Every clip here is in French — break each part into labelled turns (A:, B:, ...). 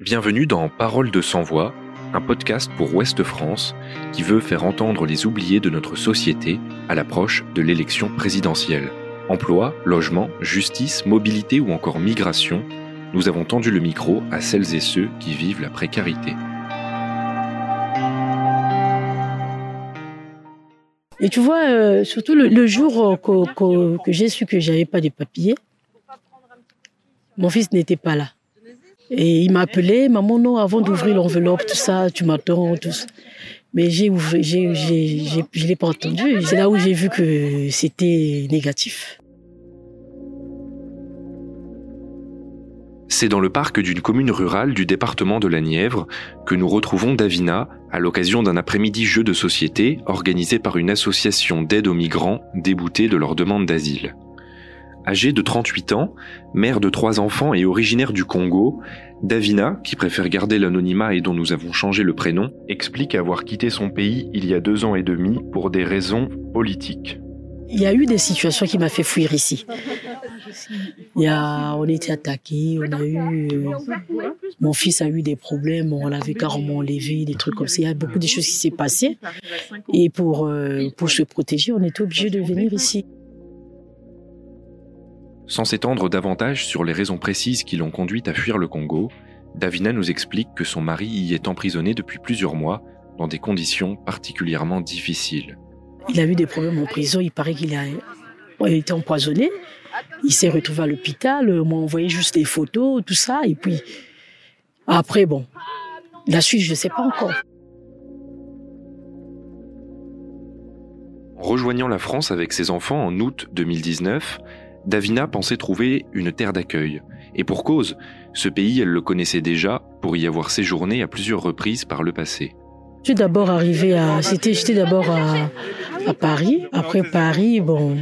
A: Bienvenue dans Parole de sans voix, un podcast pour Ouest France qui veut faire entendre les oubliés de notre société à l'approche de l'élection présidentielle. Emploi, logement, justice, mobilité ou encore migration, nous avons tendu le micro à celles et ceux qui vivent la précarité.
B: Et tu vois, euh, surtout le, jour que, que j'ai su que j'avais pas de papiers, mon fils n'était pas là. Et il m'a appelé, maman, non, avant d'ouvrir l'enveloppe, tout ça, tu m'attends, tout ça. Mais j'ai ouvert, j'ai, j'ai, je l'ai pas entendu. C'est là où j'ai vu que c'était négatif.
A: C'est dans le parc d'une commune rurale du département de la Nièvre que nous retrouvons Davina à l'occasion d'un après-midi jeu de société organisé par une association d'aide aux migrants déboutés de leur demande d'asile. Âgée de 38 ans, mère de trois enfants et originaire du Congo, Davina, qui préfère garder l'anonymat et dont nous avons changé le prénom, explique avoir quitté son pays il y a deux ans et demi pour des raisons politiques.
B: Il y a eu des situations qui m'ont fait fuir ici. Il y a, on était attaqué, on a eu, mon fils a eu des problèmes, on l'avait carrément enlevé, des trucs comme ça. Il y a beaucoup de choses qui s'est passées. Et pour, euh, pour se protéger, on était obligé de venir ici.
A: Sans s'étendre davantage sur les raisons précises qui l'ont conduite à fuir le Congo, Davina nous explique que son mari y est emprisonné depuis plusieurs mois dans des conditions particulièrement difficiles.
B: Il a eu des problèmes en prison, il paraît qu'il a, été empoisonné. Il s'est retrouvé à l'hôpital, on m'a envoyé juste des photos, tout ça, et puis après, bon, la suite, je ne sais pas encore.
A: rejoignant la France avec ses enfants en août 2019, Davina pensait trouver une terre d'accueil. Et pour cause, ce pays, elle le connaissait déjà pour y avoir séjourné à plusieurs reprises par le passé.
B: Je suis d'abord arrivé à, j'étais d'abord à, Paris. Après Paris, bon,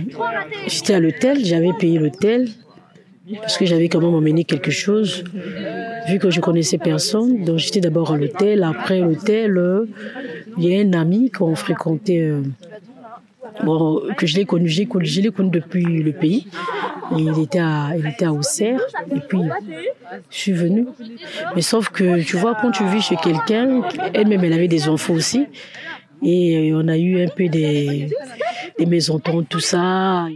B: j'étais à l'hôtel, j'avais payé l'hôtel parce que j'avais quand même emmené quelque chose, vu que je connaissais personne. Donc j'étais d'abord à l'hôtel. Après l'hôtel, euh, il y a un ami qu'on fréquentait euh, bon, que je l'ai connu, je l'ai connu depuis le pays. il était à, il était à Auxerre. Et puis, je suis venue. Mais sauf que, tu vois, quand tu vis chez quelqu'un, elle-même, elle avait des enfants aussi. Et on a eu un peu des, des mésententes, tout ça.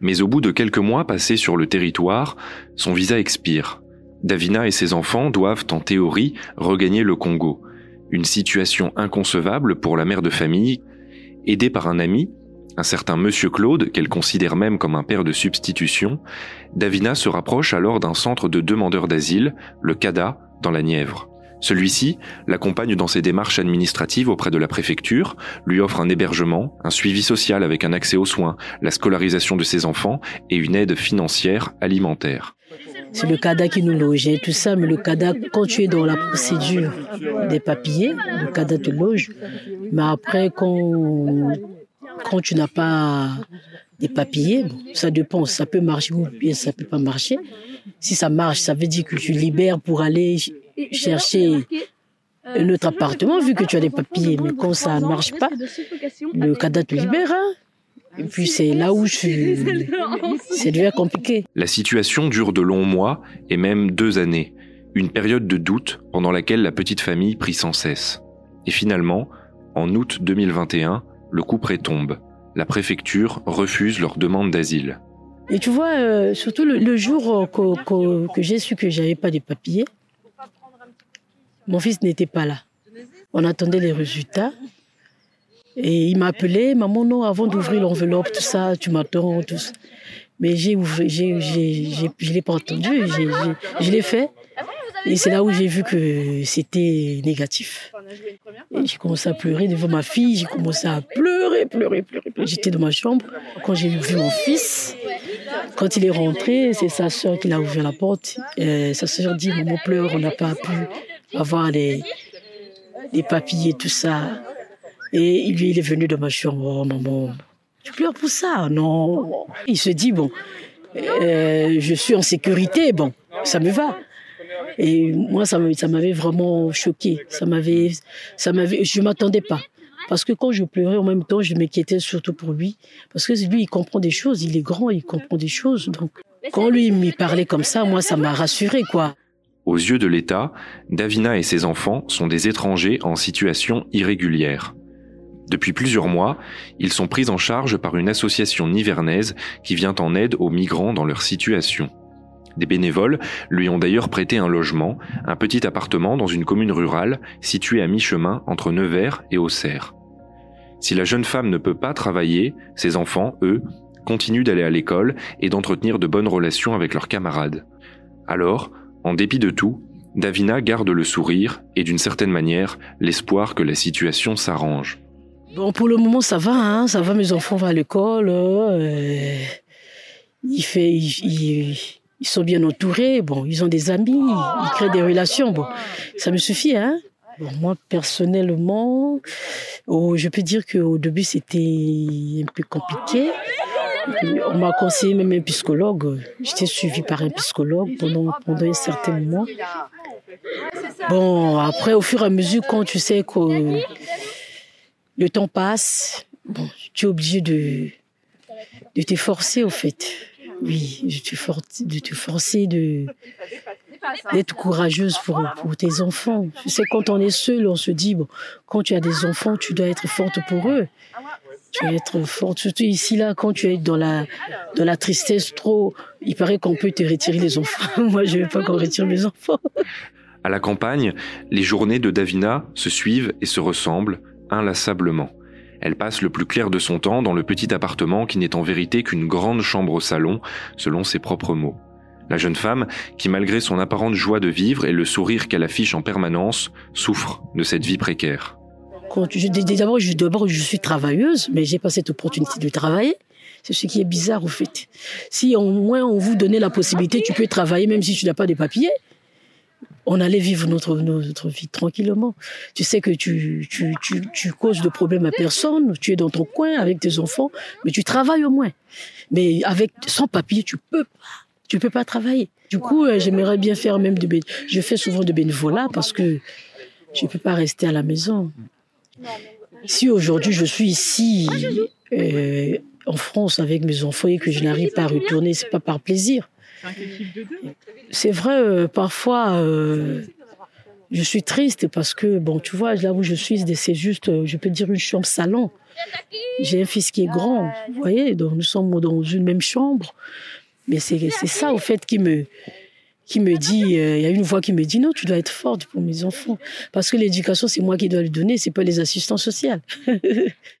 A: Mais au bout de quelques mois passés sur le territoire, son visa expire. Davina et ses enfants doivent, en théorie, regagner le Congo. Une situation inconcevable pour la mère de famille. Aidée par un ami, un certain Monsieur Claude, qu'elle considère même comme un père de substitution, Davina se rapproche alors d'un centre de demandeurs d'asile, le CADA, dans la Nièvre. Celui-ci l'accompagne dans ses démarches administratives auprès de la préfecture, lui offre un hébergement, un suivi social avec un accès aux soins, la scolarisation de ses enfants et une aide financière alimentaire.
B: C'est le CADA qui nous logeait, tout ça, mais le CADA, quand tu es dans la procédure des papiers, le CADA te loge. Mais après, quand quand tu n'as pas des papiers, ça dépend, ça peut marcher ou bien ça peut pas marcher. Si ça marche, ça veut dire que tu libères pour aller chercher un autre appartement vu que tu as des papiers. Mais quand ça ne marche pas, le cadre te libère. Hein. Et puis c'est là où je... c'est devient compliqué.
A: La situation dure de longs mois et même deux années. Une période de doute pendant laquelle la petite famille prie sans cesse. Et finalement, en août 2021, le coup près tombe. La préfecture refuse leur demande d'asile.
B: Et tu vois, euh, surtout le, jour que, j'ai su que j'avais pas de papiers, mon fils n'était pas là. On attendait les résultats. Et il m'a appelé, maman, non, avant d'ouvrir l'enveloppe, tout ça, tu m'attends, tout ça. Mais j'ai j'ai, je ne l'ai pas entendu, je l'ai fait. Et c'est là où j'ai vu que c'était négatif. Et j'ai commencé à pleurer devant ma fille, j'ai commencé à pleurer, pleurer, pleurer. J'étais dans ma chambre. Quand j'ai vu mon fils, quand il est rentré, c'est sa soeur qui l'a ouvert la porte. Et sa soeur dit, maman pleure, on n'a pas pu avoir les, les papiers, tout ça. Et lui, il est venu dans ma chambre, oh maman, tu pleures pour ça? Non. Il se dit, bon, euh, je suis en sécurité, bon, ça me va. Et moi, ça m'avait vraiment choqué. Ça m'avait, ça m'avait, je m'attendais pas. Parce que quand je pleurais, en même temps, je m'inquiétais surtout pour lui. Parce que lui, il comprend des choses, il est grand, il comprend des choses. Donc, quand lui me parlait comme ça, moi, ça m'a rassuré, quoi.
A: Aux yeux de l'État, Davina et ses enfants sont des étrangers en situation irrégulière. Depuis plusieurs mois, ils sont pris en charge par une association nivernaise qui vient en aide aux migrants dans leur situation. Des bénévoles lui ont d'ailleurs prêté un logement, un petit appartement dans une commune rurale située à mi-chemin entre Nevers et Auxerre. Si la jeune femme ne peut pas travailler, ses enfants, eux, continuent d'aller à l'école et d'entretenir de bonnes relations avec leurs camarades. Alors, en dépit de tout, Davina garde le sourire et d'une certaine manière l'espoir que la situation s'arrange.
B: Bon, pour le moment, ça va, hein, ça va, mes enfants vont à l'école. Euh, il fait, ils, sont bien entourés, bon, ils ont des amis, ils créent des relations, bon, ça me suffit, hein. Bon, moi, personnellement, oh, je peux dire qu'au début, c'était un peu compliqué. On m'a conseillé même un psychologue. J'étais suivie par un psychologue pendant, un certain moment. Bon, après, au fur et à mesure, quand tu sais que le temps passe, bon, tu es obligé de, de te forcer, au fait. Oui, de te, forcer d'être courageuse pour, tes enfants. Tu sais, quand on est seul, on se dit, bon, quand tu as des enfants, tu dois être forte pour eux. Tu dois être forte. Surtout ici, là, quand tu es dans la, dans la tristesse trop, il paraît qu'on peut te retirer les enfants. Moi, je veux pas qu'on retire mes enfants.
A: À la campagne, les journées de Davina se suivent et se ressemblent inlassablement. Elle passe le plus clair de son temps dans le petit appartement qui n'est en vérité qu'une grande chambre au salon, selon ses propres mots. La jeune femme, qui malgré son apparente joie de vivre et le sourire qu'elle affiche en permanence, souffre de cette vie précaire.
B: D'abord, je, suis travailleuse, mais j'ai pas cette opportunité de travailler. C'est ce qui est bizarre, au fait. Si au moins on vous donnait la possibilité, tu peux travailler même si tu n'as pas de papiers on allait vivre notre, notre vie tranquillement. Tu sais que tu, tu, tu, tu causes de problèmes à personne, tu es dans ton coin avec tes enfants, mais tu travailles au moins. Mais avec sans papier, tu peux pas. Tu peux pas travailler. Du coup, euh, j'aimerais bien faire même de je fais souvent de bénévolat parce que je peux pas rester à la maison. Si aujourd'hui je suis ici euh, en France avec mes enfants et que je n'arrive pas à retourner, c'est pas par plaisir. C'est vrai, euh, parfois, euh, je suis triste parce que, bon, tu vois, là où je suis, c'est juste, euh, je peux dire, une chambre salon. J'ai un fils qui est grand, vous voyez, donc nous sommes dans une même chambre. Mais c'est ça, au fait, qui me, qui me dit, il y a une voix qui me dit, non, tu dois être forte pour mes enfants. Parce que l'éducation, c'est moi qui dois le donner, c'est pas les assistants sociaux.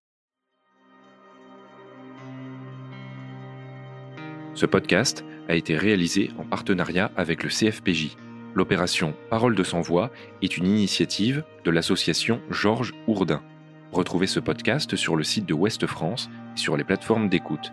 A: Ce podcast a été réalisé en partenariat avec le CFPJ. L'opération Parole de sans voix est une initiative de l'association Georges Ourdin. Retrouvez ce podcast sur le site de Ouest France et sur les plateformes d'écoute.